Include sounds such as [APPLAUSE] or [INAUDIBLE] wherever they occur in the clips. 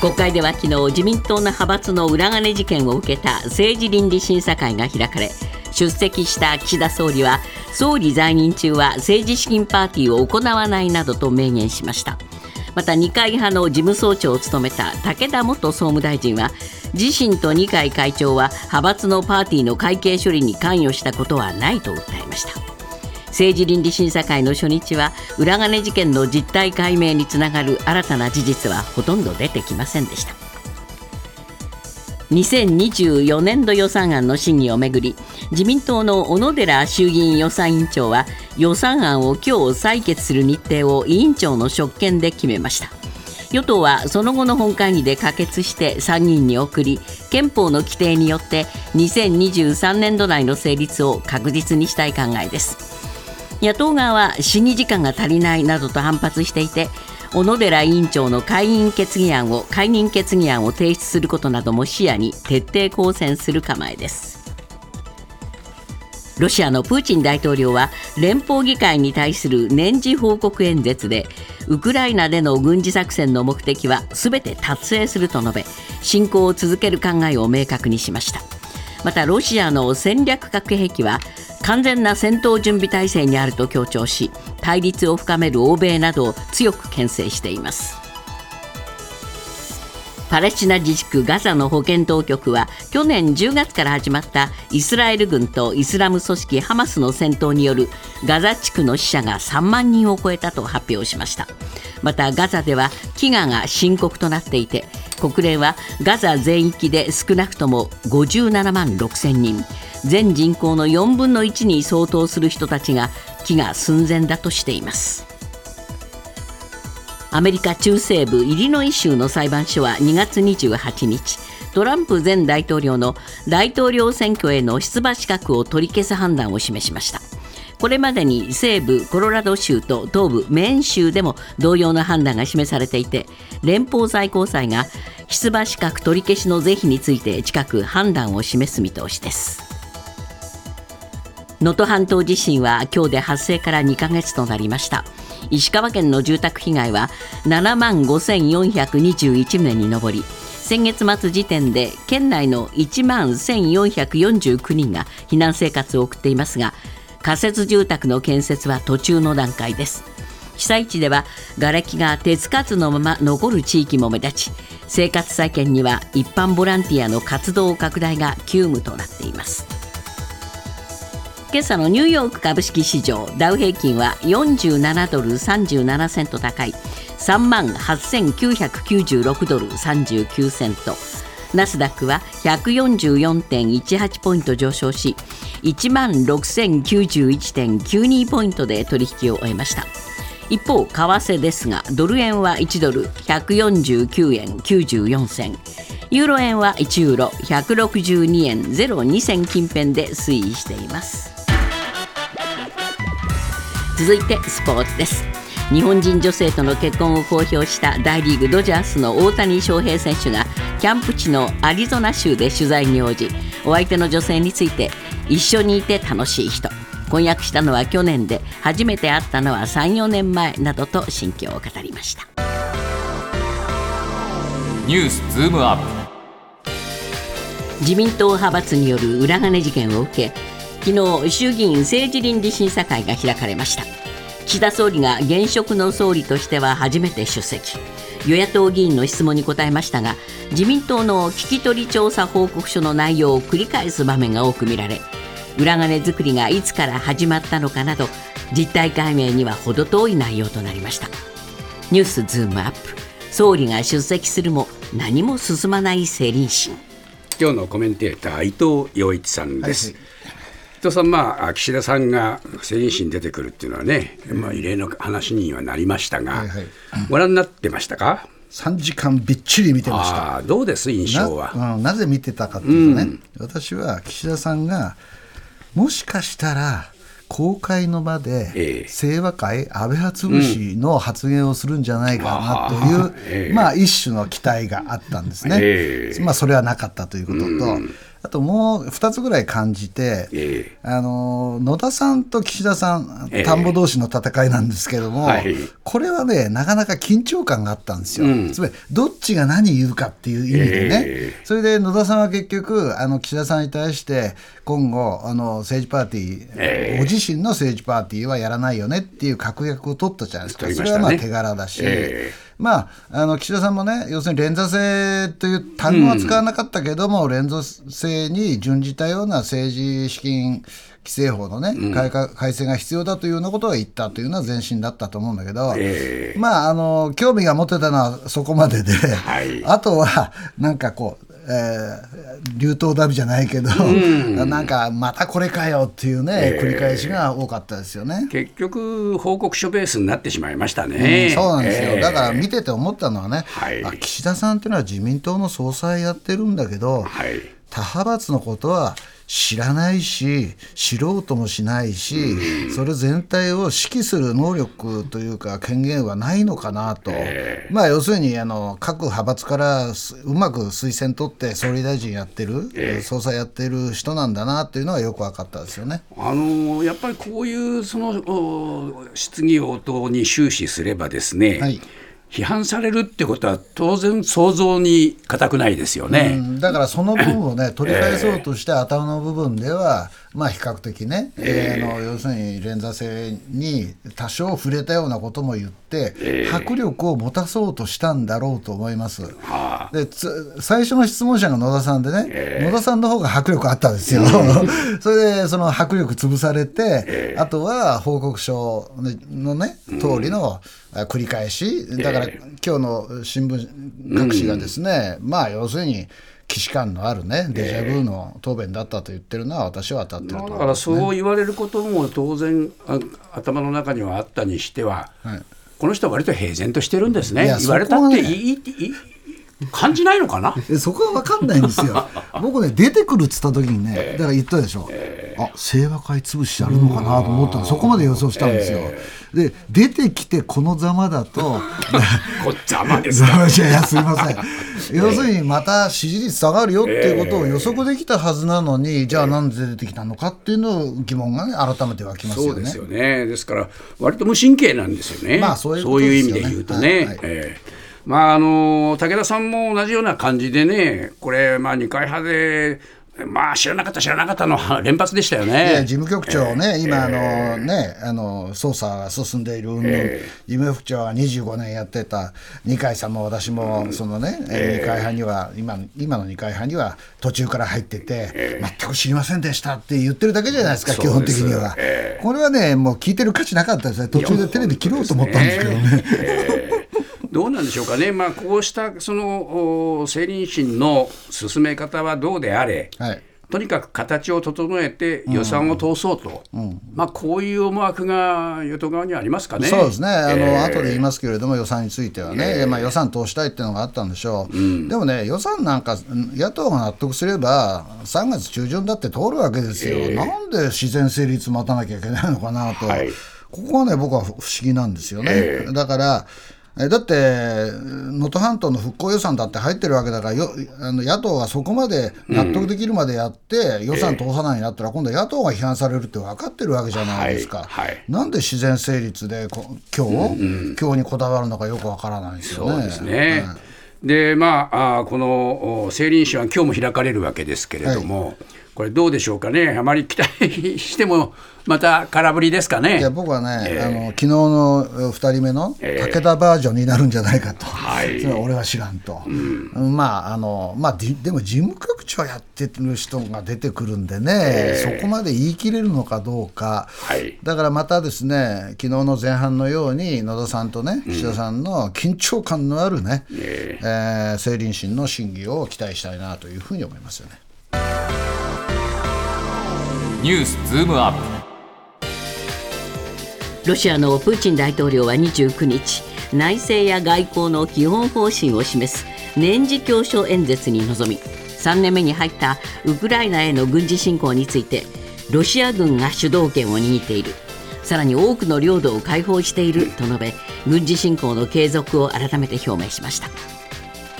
国会では昨日自民党の派閥の裏金事件を受けた政治倫理審査会が開かれ出席した岸田総理は総理在任中は政治資金パーティーを行わないなどと明言しました。また二階派の事務総長を務めた武田元総務大臣は自身と二階会長は派閥のパーティーの会計処理に関与したことはないと訴えました。政治倫理審査会の初日は裏金事件の実態解明につながる新たな事実はほとんど出てきませんでした。2024年度予算案の審議をめぐり自民党の小野寺衆議院予算委員長は予算案を今日採決する日程を委員長の職権で決めました。与党はその後の本会議で可決して参議院に送り憲法の規定によって2023年度内の成立を確実にしたい考えです。野党側は審議時間が足りないなどと反発していて小野寺委員長の解任決議案を解任決議案を提出することなども視野に徹底抗戦する構えです。ロシアのプーチン大統領は連邦議会に対する年次報告演説でウクライナでの軍事作戦の目的は全て達成すると述べ侵攻を続ける考えを明確にしました。またロシアの戦略核兵器は完全な戦闘準備態勢にあると強調し対立を深める欧米などを強く牽制しています。パレスチナ自治区ガザの保健当局は去年10月から始まったイスラエル軍とイスラム組織ハマスの戦闘によるガザ地区の死者が3万人を超えたと発表しました。またガザでは飢餓が深刻となっていて国連はガザ全域で少なくとも57万6千人全人口の4分の1に相当する人たちが飢餓寸前だとしています。アメリカ中西部イリノイ州の裁判所は2月28日トランプ前大統領の大統領選挙への出馬資格を取り消す判断を示しました。これまでに西部コロラド州と東部メーン州でも同様の判断が示されていて連邦最高裁が出馬資格取り消しの是非について近く判断を示す見通しです。能登半島地震は今日で発生から2ヶ月となりました。石川県の住宅被害は7万5421棟に上り先月末時点で県内の1万1449人が避難生活を送っていますが仮設住宅の建設は途中の段階です。被災地では瓦礫が手つかずのまま残る地域も目立ち生活再建には一般ボランティアの活動拡大が急務となっています。今朝のニューヨーク株式市場ダウ平均は47ドル37セント高い。3万8996ドル39セント。ナスダックは144.18ポイント上昇し1万6091.92ポイントで取引を終えました。一方為替ですがドル円は1ドル149円94銭。ユーロ円は1ユーロ162円02銭近辺で推移しています。続いてスポーツです日本人女性との結婚を公表した大リーグドジャースの大谷翔平選手がキャンプ地のアリゾナ州で取材に応じお相手の女性について一緒にいて楽しい人婚約したのは去年で初めて会ったのは34年前などと心境を語りました。ニュースズームアップ。自民党派閥による裏金事件を受け昨日衆議院政治倫理審査会が開かれました。岸田総理が現職の総理としては初めて出席。与野党議員の質問に答えましたが自民党の聞き取り調査報告書の内容を繰り返す場面が多く見られ裏金作りがいつから始まったのかなど実態解明には程遠い内容となりました。ニュースズームアップ。総理が出席するも何も進まない政倫審今日のコメンテーター伊藤洋一さんです、はい伊藤さん、まあ、岸田さんが政倫審に出てくるっていうのはね、まあ、異例の話にはなりましたが、はいはい、ご覧になってましたか？3時間びっちり見てました。どうです印象は？な,、うん、なぜ見てたかというとね、うん、私は岸田さんがもしかしたら公開の場で清和会安倍派潰しの発言をするんじゃないかなという、まあ一種の期待があったんですね、まあそれはなかったということと、あともう2つぐらい感じて、えあの野田さんと岸田さん、ええ。田んぼ同士の戦いなんですけども、はい。これはね、なかなか緊張感があったんですよ、うん。つまりどっちが何言うかっていう意味でね、えそれで野田さんは結局、あの岸田さんに対して、今後、あの政治パーティー、ええ。ご自身の政治パーティーはやらないよねっていう確約を取ったじゃないですか、ね。それはまあ手柄だし。えまあ、あの岸田さんもね、要するに連座制という単語は使わなかったけども、連座制に準じたような政治資金規正法のね、改革改正が必要だというようなことを言ったというのは前進だったと思うんだけど、え。まああの、興味が持てたのはそこまでで、はい。あとはなんかこう、えー流頭ダビじゃないけど、なんかまたこれかよっていうね、繰り返しが多かったですよね。結局、報告書ベースになってしまいましたね。うんそうなんですよ、ええ。だから見てて思ったのはね、はい。あ岸田さんっていうのは自民党の総裁やってるんだけど、はい。他派閥のことは知らないし、知ろうともしないし、それ全体を指揮する能力というか、権限はないのかなと、まあ、要するにあの各派閥からすうまく推薦取って、総理大臣やってる、総裁やってる人なんだなっていうのはよく分かったですよね。あのやっぱりこういうそのお質疑応答に終始すればですね、はい批判されるってことは当然想像に難くないですよね。うんだからその部分をね取り返そうとして頭の部分では、まあ比較的ね、えーあの要するに連座制に多少触れたようなことも言って、迫力を持たそうとしたんだろうと思います。はあ。でつ最初の質問者が野田さんでね、野田さんの方が迫力あったんですよ。[LAUGHS] それでその迫力潰されて、あとは報告書のね通りのあ繰り返し。だから今日の新聞各紙がですね、まあ要するに既視感のあるねデジャブの答弁だったと言ってるのは私は当たってると思いますだからそう言われることも当然あ頭の中にはあったにしては、はい。この人は割と平然としてるんですね。言われたっていい,、いい感じないのかな？えそこは分かんないんですよ。[LAUGHS] 僕ね、出てくるっつった時にね、だから言ったでしょ、あ清和会潰しやるのかなと思ったの、そこまで予想したんですよ。で、出てきてこのざまだと、[LAUGHS] こっざまですか？[LAUGHS] いや、すいません。要するに、また支持率下がるよっていうことを予測できたはずなのに、じゃあなんで出てきたのかっていうのを疑問がね、改めて湧きますよね。そうですよね。ですから、割と無神経なんですよね。まあそういうことですよね意味で言うとね。はいはいええまああの武田さんも同じような感じでね、これ、まあ、二階派で、まあ、知らなかった、知らなかったのは [LAUGHS] 連発でしたよね。事務局長ね、今あの、ね、あの捜査が進んでいる、うんぬん事務局長は25年やってた二階さんも私もそのね、えー二階派には今今の二階派には途中から入ってて、全く知りませんでしたって言ってるだけじゃないですか、基本的には、これはね、もう聞いてる価値なかったですね、途中でテレビ切ろうと思ったんですけどね。どうなんでしょうかね、まあ、こうしたそのお政倫審の進め方はどうであれ、はい。とにかく形を整えて予算を通そうと、まあ、こういう思惑が与党側にはありますかね。そうですね、あの、えー。後で言いますけれども、予算についてはね、まあ、予算通したいっていうのがあったんでしょう、でもね、予算なんか、うん野党が納得すれば、3月中旬だって通るわけですよ、なんで自然成立待たなきゃいけないのかなと、はい。ここはね、僕は不思議なんですよね。だからえだって、能登半島の復興予算だって入ってるわけだから、よあの野党がそこまで納得できるまでやって、予算通さないんだったら、今度、野党が批判されるって分かってるわけじゃないですか。はいはいなんで自然成立でこ今日、今日にこだわるのかよくわからないですよね。そうですね。でまああーこのお政倫審は今日も開かれるわけですけれども、これどうでしょうかね、あまり期待してもまた空振りですかいやね。僕はね、あの昨日の2人目の武田バージョンになるんじゃないかと、はい。それは俺は知らんと、まああのまあ、ででも事務局長やってる人が出てくるんでね、そこまで言い切れるのかどうか、はい。だからまたですね昨日の前半のように野田さんとね岸田さんの緊張感のあるね、えー政倫審の審議を期待したいなというふうに思いますよね。ニュースズームアップ。ロシアのプーチン大統領は29日内政や外交の基本方針を示す年次教書演説に臨み3年目に入ったウクライナへの軍事侵攻についてロシア軍が主導権を握っている。さらに多くの領土を解放していると述べ軍事侵攻の継続を改めて表明しました。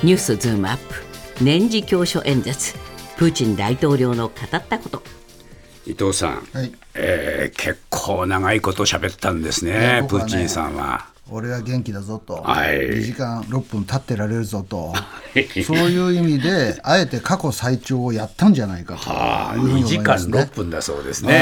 ニュースズームアップ年次教書演説プーチン大統領の語ったこと。伊藤さん、はい。えー結構長いこと喋ったんですね、ねーチンさんは。俺は元気だぞと、はい2時間6分立ってられるぞと、そういう意味で、あえて過去最長をやったんじゃないかというふうに2時間思いますね。6分だそうですね。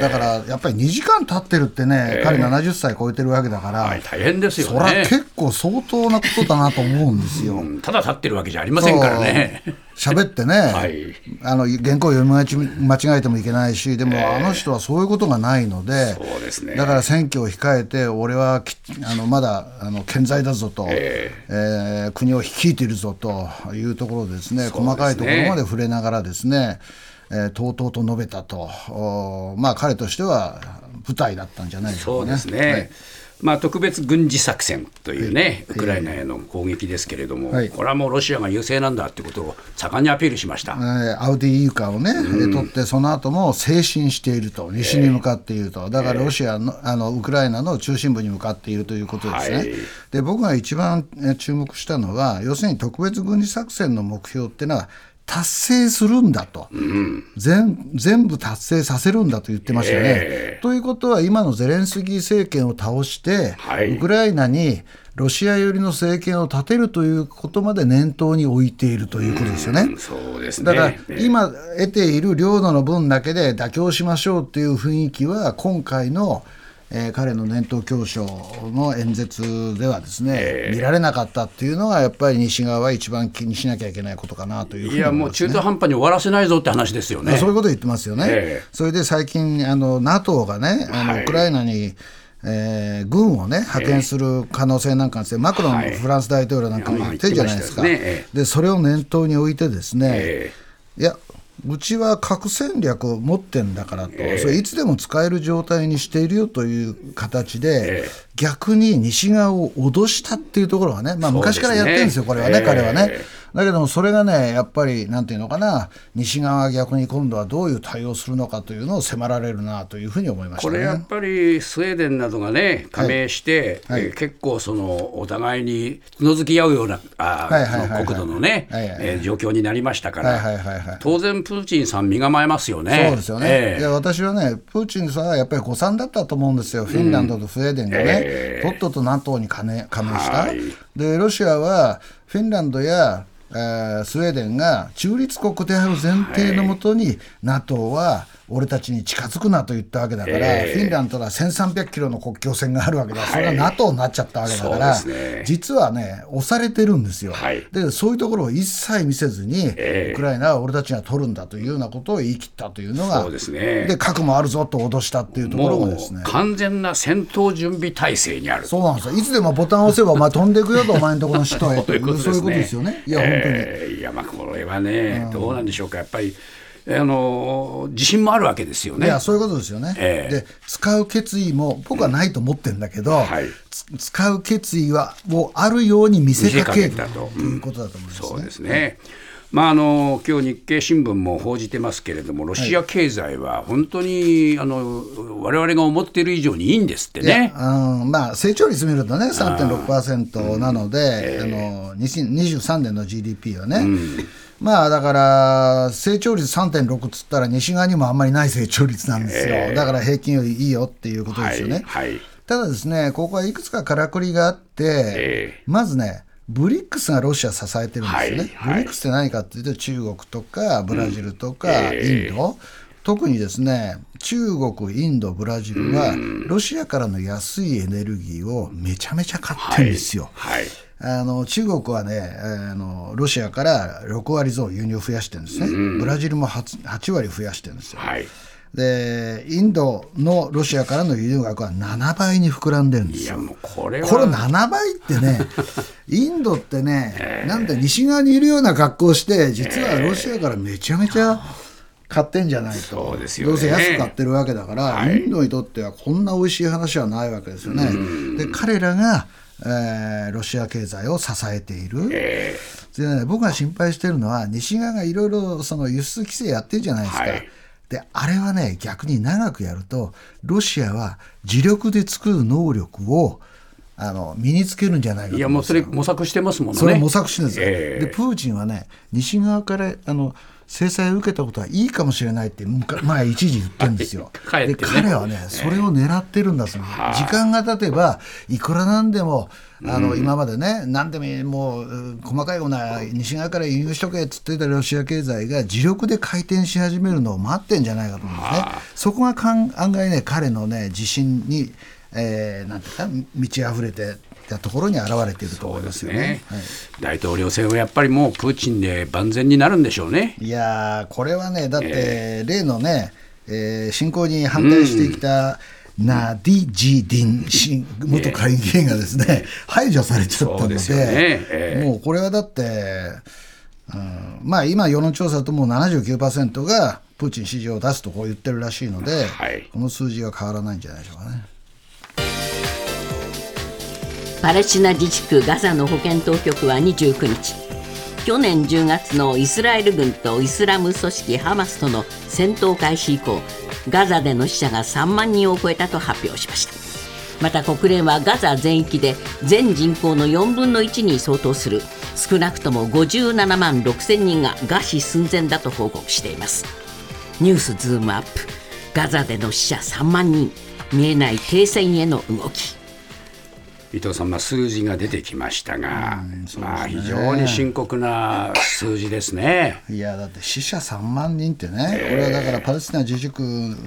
だからやっぱり2時間経ってるってね、彼70歳超えてるわけだから、はい、大変ですよそりゃね。結構相当なことだなと思うんですよ。うんただ立ってるわけじゃありませんからね。喋ってね、はいあの原稿を読み間違間違えてもいけないし、でも、あの人はそういうことがないので、そうですねだから選挙を控えて、俺はきあのまだあの健在だぞと、ええ。ー国を率いているぞというところですね、細かいところまで触れながらですね、えーとうとうと述べたと、おまあ、彼としては舞台だったんじゃないでしょかね。そううですね。はいまあ、特別軍事作戦というね、ウクライナへの攻撃ですけれども、はい。これはもうロシアが優勢なんだということを盛んにアピールしました。えーアウディーイウカをね、取って、その後も前進していると、西に向かっていると、だからロシアのあのウクライナの中心部に向かっているということですね。はい。で僕が一番えー注目したのは、要するに特別軍事作戦の目標っていうのは、達成するんだと、全全部達成させるんだと言ってましたよね。えということは、今のゼレンスキー政権を倒して、はいウクライナにロシア寄りの政権を立てるということまで念頭に置いているということですよね。そうですね。だからええ今得ている領土の分だけで妥協しましょうという雰囲気は今回の、えー彼の年頭教書の演説ではですね、見られなかったっていうのがやっぱり西側は一番気にしなきゃいけないことかなというふうに思います、ね。もう中途半端に終わらせないぞって話ですよね。そういうこと言ってますよね。ええそれで最近あの NATO がねあの、はいウクライナにえー軍をね派遣する可能性なんかについて、マクロンはいフランス大統領なんかも言ってるじゃないですか。いやまあ言ってましたよねえでそれを念頭に置いてですね、えいやうちは核戦略を持ってんだからと、それいつでも使える状態にしているよという形で、ええ。逆に西側を脅したっていうところがね、まあ、昔からやってるんですよ、これはね、ええ。彼はね。だけども、それがね、やっぱり、なんていうのかな、西側が逆に今度はどういう対応するのかというのを迫られるなというふうに思いましたね。これやっぱりスウェーデンなどがね加盟して、はい。えー結構そのお互いにつのづき合うようなはいはい国土のね、はいはいはいえー状況になりましたから、はいはいはいはい。当然プーチンさん身構えますよね。そうですよね、ええ。いや私はね、プーチンさんはやっぱり誤算だったと思うんですよ、フィンランドとスウェーデンがね、ええ。とっとと NATO に加盟した、はい。で、ロシアはフィンランドや、えースウェーデンが中立国である前提のもとに、NATO は俺たちに近づくなと言ったわけだから、ええフィンランドとは1300キロの国境線があるわけだ、それがはい NATO になっちゃったわけだから、ね実はね、押されてるんですよ。はいでそういうところを一切見せずに、ええウクライナは俺たちが取るんだというようなことを言い切ったというのが、そうですねで核もあるぞと脅したっていうところもですね。完全な戦闘準備体制にある。そうなんですよ。いつでもボタンを押せば、お前飛んでいくよと、お前のところの首都へという、そういうことですよね。いや、本当に。えーいやまあこれはね、どうなんでしょうかやっぱりあの自信もあるわけですよね。いや、そういうことですよね。ええで、使う決意も、僕はないと思ってるんだけど、はいつ使う決意は、もうあるように見せかけるとということだと思いますね。そうですね。まあ、あの今日日経新聞も報じてますけれども、ロシア経済は本当に、あの我々が思っている以上にいいんですってね。うんまあ、成長率見るとね、3.6%なので、あの2023年の GDP はね、まあだから、成長率3.6っつったら、西側にもあんまりない成長率なんですよ、だから平均よりいいよっていうことですよね。はいはい。ただですね、ここはいくつかからくりがあって、えまずね、ブリックスがロシア支えてるんですよね。はいはい。ブリックスって何かっていうと、中国とかブラジルとかえ。インド、特にですね、中国、インド、ブラジルは、ロシアからの安いエネルギーをめちゃめちゃ買ってるんですよ。はいあの中国はね、あのロシアから6割増輸入を増やしてるんですね、ブラジルも 8, 8割増やしてるんですよ。はい。で、インドのロシアからの輸入額は7倍に膨らんでるんですよ。いやもうこれは。これ7倍ってね、[LAUGHS] インドってね、なんで西側にいるような格好をして、実はロシアからめちゃめちゃ買ってんじゃないと、そうですよね。どうせ安く買ってるわけだから、はい。インドにとってはこんな美味しい話はないわけですよね。で、彼らが、えーロシア経済を支えている。えでね、僕が心配してるのは、西側がいろいろその輸出規制やってるじゃないですか。はい。であれはね、逆に長くやると、ロシアは自力で作る能力をあの身につけるんじゃないかいやもうそれ模索してますもんね。それを模索してるんですよ、ええ。でプーチンはね、西側からあの制裁を受けたことはいいかもしれないって [LAUGHS] 前一時言ってるんですよ。[LAUGHS] ね、で彼はねそれを狙ってるんだそう時間が経てばいくらなん。でもあの、今までね何でももう細かいような西側から輸入しとけっつってたロシア経済が自力で回転し始めるのを待ってんじゃないかと思うんですね。そこが案外ね彼のね自信に、えー、なんていうか満ち溢れてたところに現れていると思いますよね、ねはい、大統領選はやっぱりもうプーチンで万全になるんでしょうね。いやこれはね、だって、例のね、えー、侵攻に反対してきた、ナディ・ジーディン元下院議員がですね、排除されちゃったので、でね。えー、もうこれはだって、うん、まあ今、世論調査ともう79%がプーチン支持を出すとこう言ってるらしいので、はい、この数字は変わらないんじゃないでしょうかね。パレスチナ自治区ガザの保健当局は29日去年10月のイスラエル軍とイスラム組織ハマスとの戦闘開始以降ガザでの死者が3万人を超えたと発表しました。また国連はガザ全域で全人口の4分の1に相当する少なくとも57万6千人が餓死寸前だと報告しています。ニュースズームアップ。ガザでの死者3万人。見えない停戦への動き。伊藤さん、まあ、数字が出てきましたが、ね、まあ、非常に深刻な数字ですね。いやだって死者3万人ってね、えー、これはだからパレスチナ自治区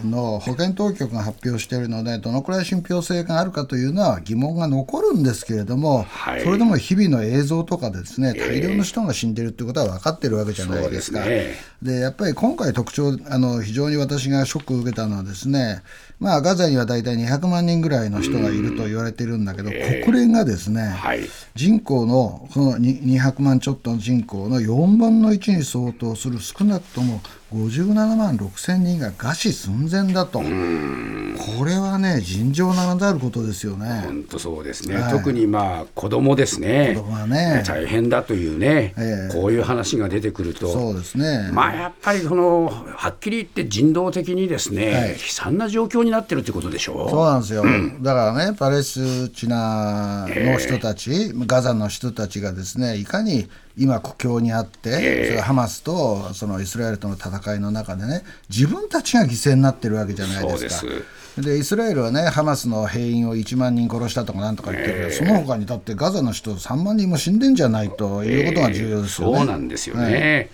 の保健当局が発表しているので、どのくらい信憑性があるかというのは疑問が残るんですけれども、はい、それでも日々の映像とかでですね大量の人が死んでるってことは分かってるわけじゃないですか。えー、で、ね、やっぱり今回特徴あの、非常に私がショックを受けたのはですね、まあ、ガザには大体200万人ぐらいの人がいると言われてるんだけど、国連がですね、はい、人口のその200万ちょっとの人口の4分の1に相当する少なくとも57万6千人が餓死寸前だと、これはね、尋常ならざることですよね。本当そうですね、はい、特にまあ子供ですね、子供はね。大変だというね、えー、こういう話が出てくると、そうですね。まあ、やっぱりその、はっきり言って人道的にですね、はい、悲惨な状況になってるってことでしょう。そうなんですよ、うん、だからね、パレスチナの人たち、えー、ガザの人たちがですね、いかに今、苦境にあって、えー、ハマスとそのイスラエルとの戦いの中でね、自分たちが犠牲になってるわけじゃないですか。でイスラエルはね、ハマスの兵員を1万人殺したとかなんとか言ってるけど、えー、その他にだってガザの人3万人も死んでんじゃないということが重要ですよね。えー、そうなんですよね、はい。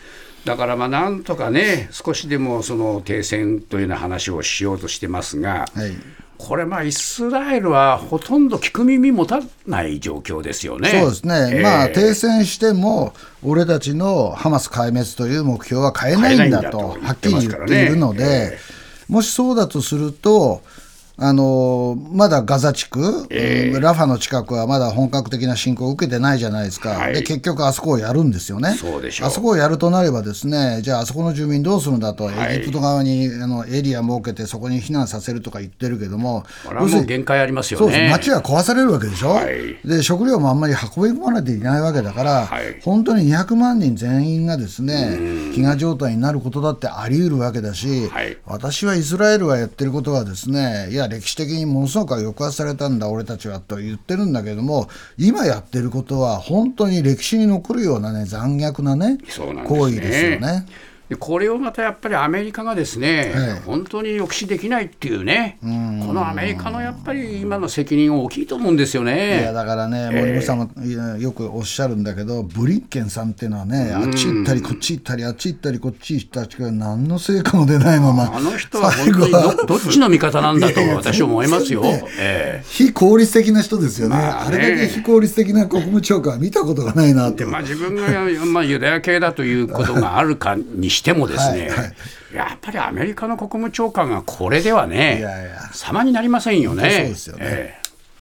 だからまあなんとかね、少しでもその停戦というような話をしようとしてますが、はい、これ、まあ、イスラエルはほとんど聞く耳持たない状況ですよね。そうですね、えー、まあ、停戦しても、俺たちのハマス壊滅という目標は変えないんだと、はっきり言っているので、えー、もしそうだとすると、あのまだガザ地区、えー、ラファの近くはまだ本格的な侵攻を受けてないじゃないですか、はい、で結局、あそこをやるんですよね、あそこをやるとなれば、ですねじゃあ、あそこの住民どうするんだと、エジプト側にあのエリア設けて、そこに避難させるとか言ってるけども、これはもう限界ありますよね。街は壊されるわけでしょ、はい、で食料もあんまり運び込まれていないわけだから、はい、本当に200万人全員がですね飢餓状態になることだってあり得るわけだし、私はイスラエルがやってることは、ですねいや、歴史的にものすごく抑圧されたんだ、俺たちはと言ってるんだけども、今やってることは、本当に歴史に残るようなね、残虐なね、行為ですよね。これをまたやっぱりアメリカがですね、はい、本当に抑止できないっていうね、うこのアメリカのやっぱり今の責任大きいと思うんですよね。いやだからね、森本さんもよくおっしゃるんだけど、ブリンケンさんっていうのはね、あっち行ったり、こっち行ったり、あっち行ったり、こっち行ったり、何の成果も出ないまま、あの人は本当にどどっちの味方なんだと、私は思いますよ、えー、非効率的な人ですよね、まあ、ね。あれだけ非効率的な国務長官は見たことがないなと。まあ、自分が、まあ、ユダヤ系だということがあるかにしてもですね、はいはい。やっぱりアメリカの国務長官がこれではね、いやいや。様になりませんよね。そうですよね、えー